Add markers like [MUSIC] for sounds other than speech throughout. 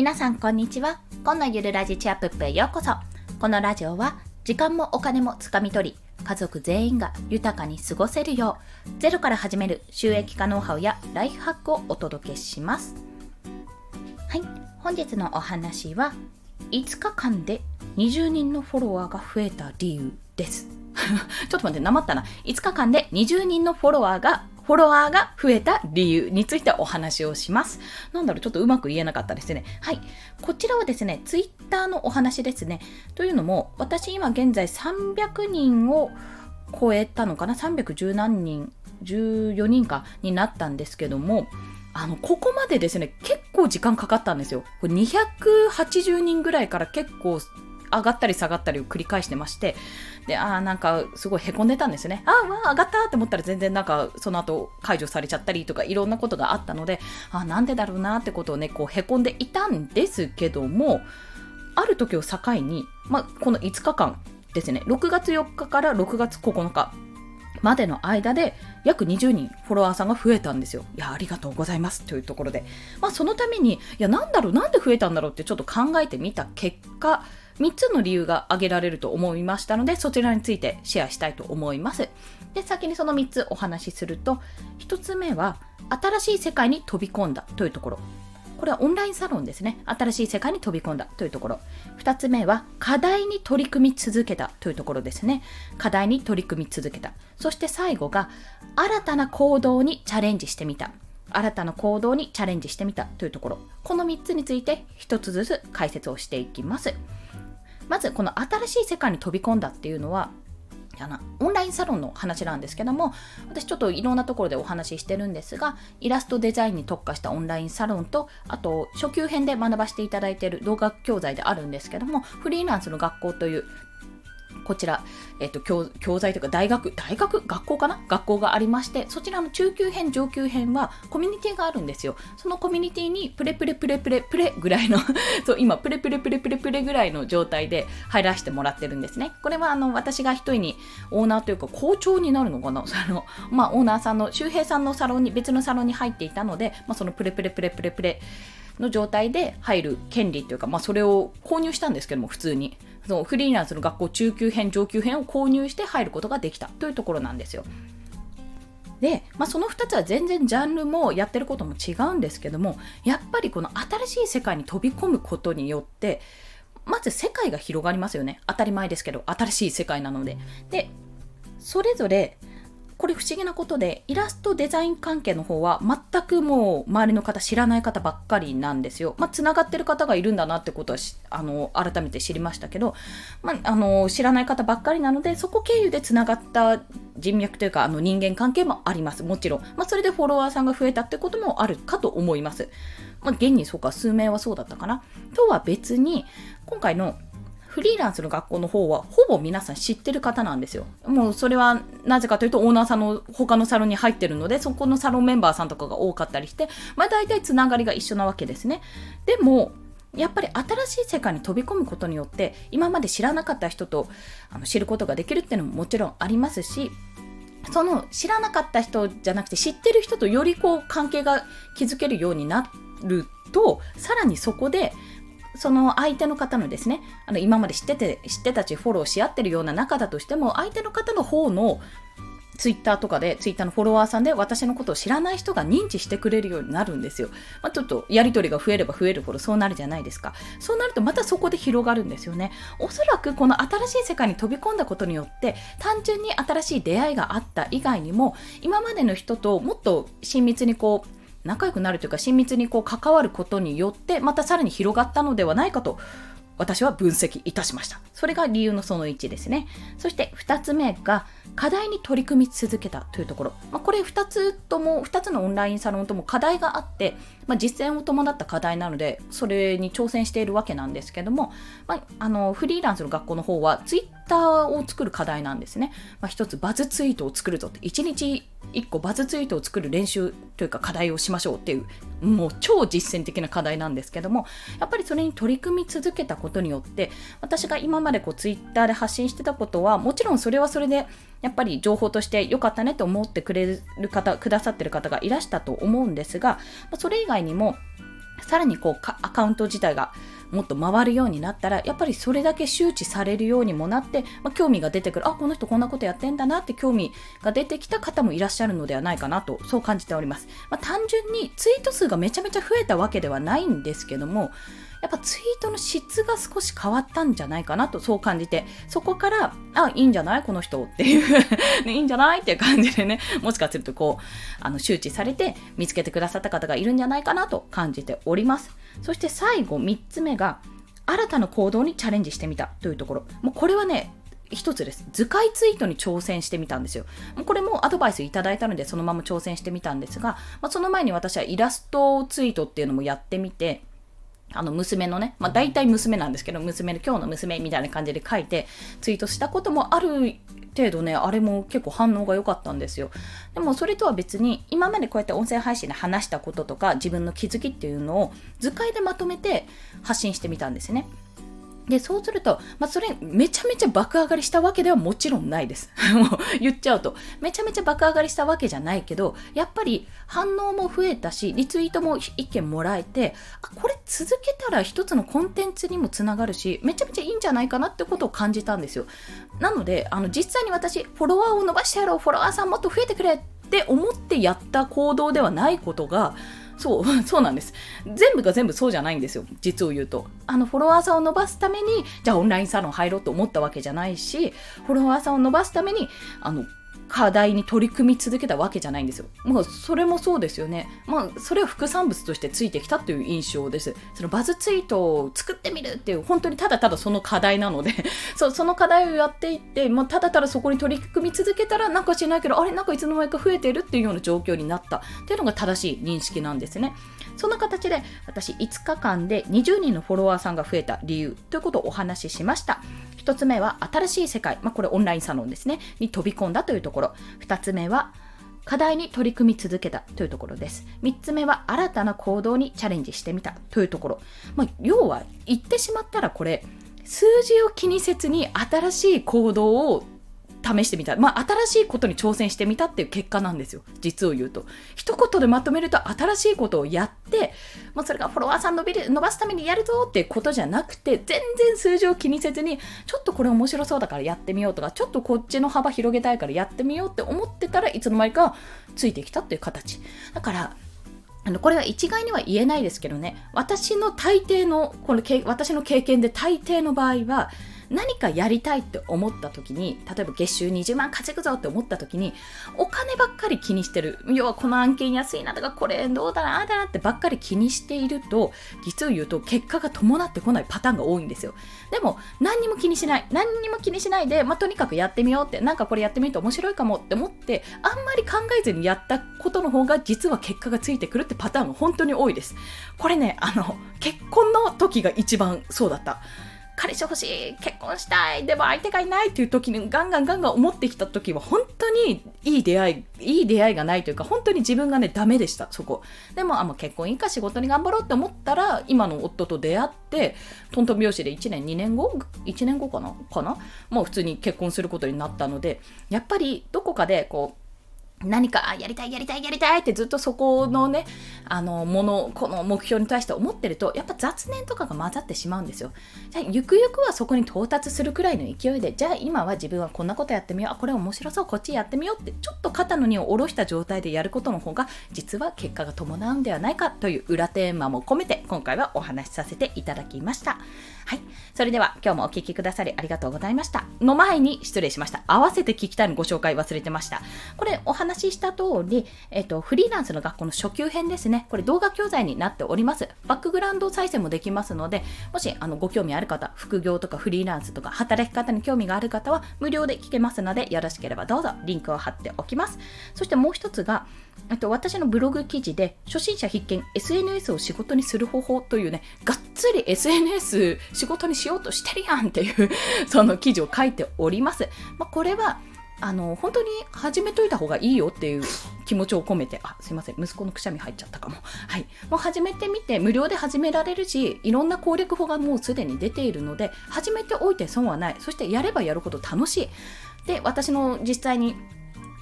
皆さんこんにちは。今のゆるラジチアップへようこそ。このラジオは時間もお金もつかみ取り家族全員が豊かに過ごせるようゼロから始める収益化ノウハウやライフハックをお届けします。はい。本日のお話は5日間で20人のフォロワーが増えた理由です。[LAUGHS] ちょっと待って、なまったな。5日間で20人のフォロワーがフォロワーが増えた理由についてお話をします。なんだろう、ちょっとうまく言えなかったですね。はい。こちらはですね、ツイッターのお話ですね。というのも、私今現在300人を超えたのかな ?310 何人、14人かになったんですけども、あの、ここまでですね、結構時間かかったんですよ。これ280人ぐらいから結構上がったり下がったりを繰り返してまして、で、ああ、なんかすごいへこんでたんですよね。ああ、わあ、上がったって思ったら全然なんかその後解除されちゃったりとかいろんなことがあったので、ああ、なんでだろうなってことをね、こうへこんでいたんですけども、ある時を境に、まあ、この5日間ですね、6月4日から6月9日、までの間で約20人フォロワーさんが増えたんですよ。いや、ありがとうございますというところで。まあ、そのために、いや、なんだろう、なんで増えたんだろうってちょっと考えてみた結果、3つの理由が挙げられると思いましたので、そちらについてシェアしたいと思います。で、先にその3つお話しすると、1つ目は、新しい世界に飛び込んだというところ。これはオンラインサロンですね。新しい世界に飛び込んだというところ。2つ目は、課題に取り組み続けたというところですね。課題に取り組み続けた。そして最後が、新たな行動にチャレンジしてみた。新たな行動にチャレンジしてみたというところ。この3つについて1つずつ解説をしていきます。まずこの新しい世界に飛び込んだっていうのはオンラインサロンの話なんですけども私ちょっといろんなところでお話ししてるんですがイラストデザインに特化したオンラインサロンとあと初級編で学ばせていただいている動画教材であるんですけどもフリーランスの学校というこちら、えっと、教教材というか大学、大学？学校かな？学校がありまして、そちらの中級編、上級編はコミュニティがあるんですよ。そのコミュニティにプレプレプレプレプレぐらいの [LAUGHS] そう、今、プレプレプレプレプレぐらいの状態で入らせてもらってるんですね。これはあの私が一人にオーナーというか校長になるのかな？[LAUGHS] その、まあ、オーナーさんの、周平さんのサロンに、別のサロンに入っていたので、まあ、そのプレプレプレプレプレの状態で入る権利というか、まあ、それを購入したんですけども、普通に。そのフリーランスの学校中級編、上級編を購入して入ることができたというところなんですよ。で、まあ、その2つは全然ジャンルもやってることも違うんですけどもやっぱりこの新しい世界に飛び込むことによってまず世界が広がりますよね当たり前ですけど新しい世界なので。でそれぞれこれ不思議なことで、イラストデザイン関係の方は全くもう周りの方知らない方ばっかりなんですよ。まあ、繋がってる方がいるんだなってことはあの、改めて知りましたけど、まあ、あの、知らない方ばっかりなので、そこ経由で繋がった人脈というか、あの、人間関係もあります。もちろん。まあ、それでフォロワーさんが増えたってこともあるかと思います。まあ、現にそうか、数名はそうだったかな。とは別に、今回のフリーランスの学校の方はほぼ皆さん知ってる方なんですよ。もうそれはなぜかというとオーナーさんの他のサロンに入ってるのでそこのサロンメンバーさんとかが多かったりしてまあ大体つながりが一緒なわけですね。でもやっぱり新しい世界に飛び込むことによって今まで知らなかった人とあの知ることができるっていうのももちろんありますしその知らなかった人じゃなくて知ってる人とよりこう関係が築けるようになるとさらにそこでその相手の方のですね、あの今まで知ってて、知ってたちフォローし合ってるような仲だとしても、相手の方の方のツイッターとかで、ツイッターのフォロワーさんで私のことを知らない人が認知してくれるようになるんですよ。まあ、ちょっとやりとりが増えれば増えるほどそうなるじゃないですか。そうなるとまたそこで広がるんですよね。おそらくこの新しい世界に飛び込んだことによって、単純に新しい出会いがあった以外にも、今までの人ともっと親密にこう、仲良くなるというか親密にこう関わることによってまたさらに広がったのではないかと私は分析いたしました。それが理由のその1ですね。そして2つ目が課題に取り組み続けたというところ。まあ、これ2つとも、2つのオンラインサロンとも課題があって、まあ、実践を伴った課題なので、それに挑戦しているわけなんですけども、まあ、あのフリーランスの学校の方はツイッターを作る課題なんですね。まあ、一つバズツイートを作るぞって、1日1個バズツイートを作る練習というか課題をしましょうっていうもう超実践的な課題なんですけどもやっぱりそれに取り組み続けたことによって私が今までこうツイッターで発信してたことはもちろんそれはそれでやっぱり情報として良かったねと思ってくれる方くださってる方がいらしたと思うんですがそれ以外にもさらにこうアカウント自体がもっと回るようになったらやっぱりそれだけ周知されるようにもなって、まあ、興味が出てくる。あこの人こんなことやってんだなって興味が出てきた方もいらっしゃるのではないかなとそう感じております、まあ、単純にツイート数がめちゃめちゃ増えたわけではないんですけどもやっぱツイートの質が少し変わったんじゃないかなとそう感じてそこからあいいんじゃない？この人っていう [LAUGHS] いいんじゃない？っていう感じでねもしかするとこうあの周知されて見つけてくださった方がいるんじゃないかなと感じております。そして最後3つ目が新たな行動にチャレンジしてみたというところもうこれはね一つです。図解ツイートに挑戦してみたんですよ。これもアドバイスいただいたのでそのまま挑戦してみたんですが、まあ、その前に私はイラストツイートっていうのもやってみて、あの娘のね、まあ大体娘なんですけど、娘の今日の娘みたいな感じで書いてツイートしたこともある程度ね、あれも結構反応が良かったんですよ。でもそれとは別に、今までこうやって音声配信で話したこととか、自分の気づきっていうのを図解でまとめて発信してみたんですね。で、そうすると、まあ、それ、めちゃめちゃ爆上がりしたわけではもちろんないです。[LAUGHS] もう言っちゃうと。めちゃめちゃ爆上がりしたわけじゃないけど、やっぱり反応も増えたし、リツイートも一件もらえて、あ、これ続けたら一つのコンテンツにもつながるし、めちゃめちゃじゃないかなってことを感じたんですよ。なので、あの、実際に私、フォロワーを伸ばしてやろう、フォロワーさんもっと増えてくれって思ってやった行動ではないことが、そう、[LAUGHS] そうなんです。全部が全部そうじゃないんですよ。実を言うと。あの、フォロワーさんを伸ばすために、じゃあオンラインサロン入ろうと思ったわけじゃないし、フォロワーさんを伸ばすために、あの、課題に取り組み続けたわけじゃないんですよ。もうそれもそうですよね。まあそれは副産物としてついてきたという印象です。そのバズツイートを作ってみるっていう本当にただただその課題なので [LAUGHS] そその課題をやっていって、もうただただそこに取り組み続けたらなんかしないけどあれなんかいつの間にか増えてるっていうような状況になったっていうのが正しい認識なんですね。そんな形で私5日間で20人のフォロワーさんが増えた理由ということをお話ししました。1つ目は新しい世界、まあ、これオンラインサロンですね、に飛び込んだというところ。2つ目は課題に取り組み続けたというところです。3つ目は新たな行動にチャレンジしてみたというところ。まあ、要は言ってしまったらこれ、数字を気にせずに新しい行動を試してみた。まあ、新しいことに挑戦してみたっていう結果なんですよ。実を言うと。一言でまとめると、新しいことをやって、まあ、それがフォロワーさん伸びる、伸ばすためにやるぞっていうことじゃなくて、全然数字を気にせずに、ちょっとこれ面白そうだからやってみようとか、ちょっとこっちの幅広げたいからやってみようって思ってたらいつの間にかついてきたっていう形。だから、あのこれは一概には言えないですけどね、私の大抵の、この私の経験で大抵の場合は、何かやりたいって思った時に例えば月収20万稼ぐぞって思った時にお金ばっかり気にしてる。要はこの案件安いなとかこれどうだなあだなってばっかり気にしていると実を言うと結果が伴ってこないパターンが多いんですよ。でも何にも気にしない。何にも気にしないで、まあ、とにかくやってみようってなんかこれやってみると面白いかもって思ってあんまり考えずにやったことの方が実は結果がついてくるってパターンが本当に多いです。これねあの結婚の時が一番そうだった。彼氏欲しい結婚したい。でも相手がいないっていう時にガンガンガンガン思ってきた時は本当にいい出会いいい出会いがないというか本当に自分がねダメでしたそこ。でもあもう結婚いいか仕事に頑張ろうって思ったら今の夫と出会ってトントン拍子で1年2年後？1年後かな？かな？もう普通に結婚することになったのでやっぱりどこかでこう何かやりたいやりたいやりたいってずっとそこのねあのものこの目標に対して思ってるとやっぱ雑念とかが混ざってしまうんですよじゃあゆくゆくはそこに到達するくらいの勢いでじゃあ今は自分はこんなことやってみようあこれ面白そうこっちやってみようってちょっと肩の荷を下ろした状態でやることの方が実は結果が伴うんではないかという裏テーマも込めて今回はお話しさせていただきましたはい。それでは今日もお聴きくださりありがとうございました。の前に失礼しました。合わせて聞きたいのご紹介忘れてました。これお話話しした通り、えっ、と、フリーランスの学校の初級編ですね。これ動画教材になっております。バックグラウンド再生もできますので、もしあのご興味ある方、副業とかフリーランスとか働き方に興味がある方は無料で聞けますので、よろしければどうぞリンクを貼っておきます。そしてもう一つが、あと私のブログ記事で初心者必見 SNS を仕事にする方法というねがっつり SNS 仕事にしようとしてるやんっていうその記事を書いております、まあ、これはあの本当に始めといた方がいいよっていう気持ちを込めてあすいません息子のくしゃみ入っちゃったかもはいもう始めてみて無料で始められるしいろんな攻略法がもうすでに出ているので始めておいて損はないそしてやればやるほど楽しいで私の実際に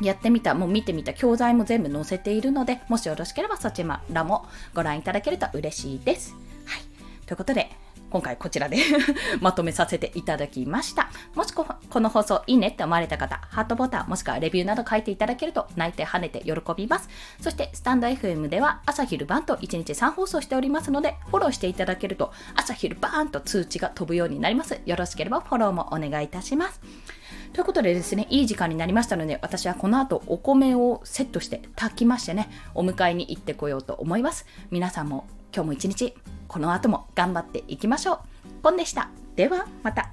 やってみた、もう見てみた教材も全部載せているので、もしよろしければそちらもご覧いただけると嬉しいです。はい。ということで、今回こちらで [LAUGHS] まとめさせていただきました。もしこの放送いいねって思われた方、ハートボタンもしくはレビューなど書いていただけると泣いて跳ねて喜びます。そしてスタンド FM では朝昼晩と1日3放送しておりますので、フォローしていただけると朝昼晩と通知が飛ぶようになります。よろしければフォローもお願いいたします。ということでですね、いい時間になりましたので、私はこの後お米をセットして炊きましてね、お迎えに行ってこようと思います。皆さんも今日も一日この後も頑張っていきましょう。ポンでした。ではまた。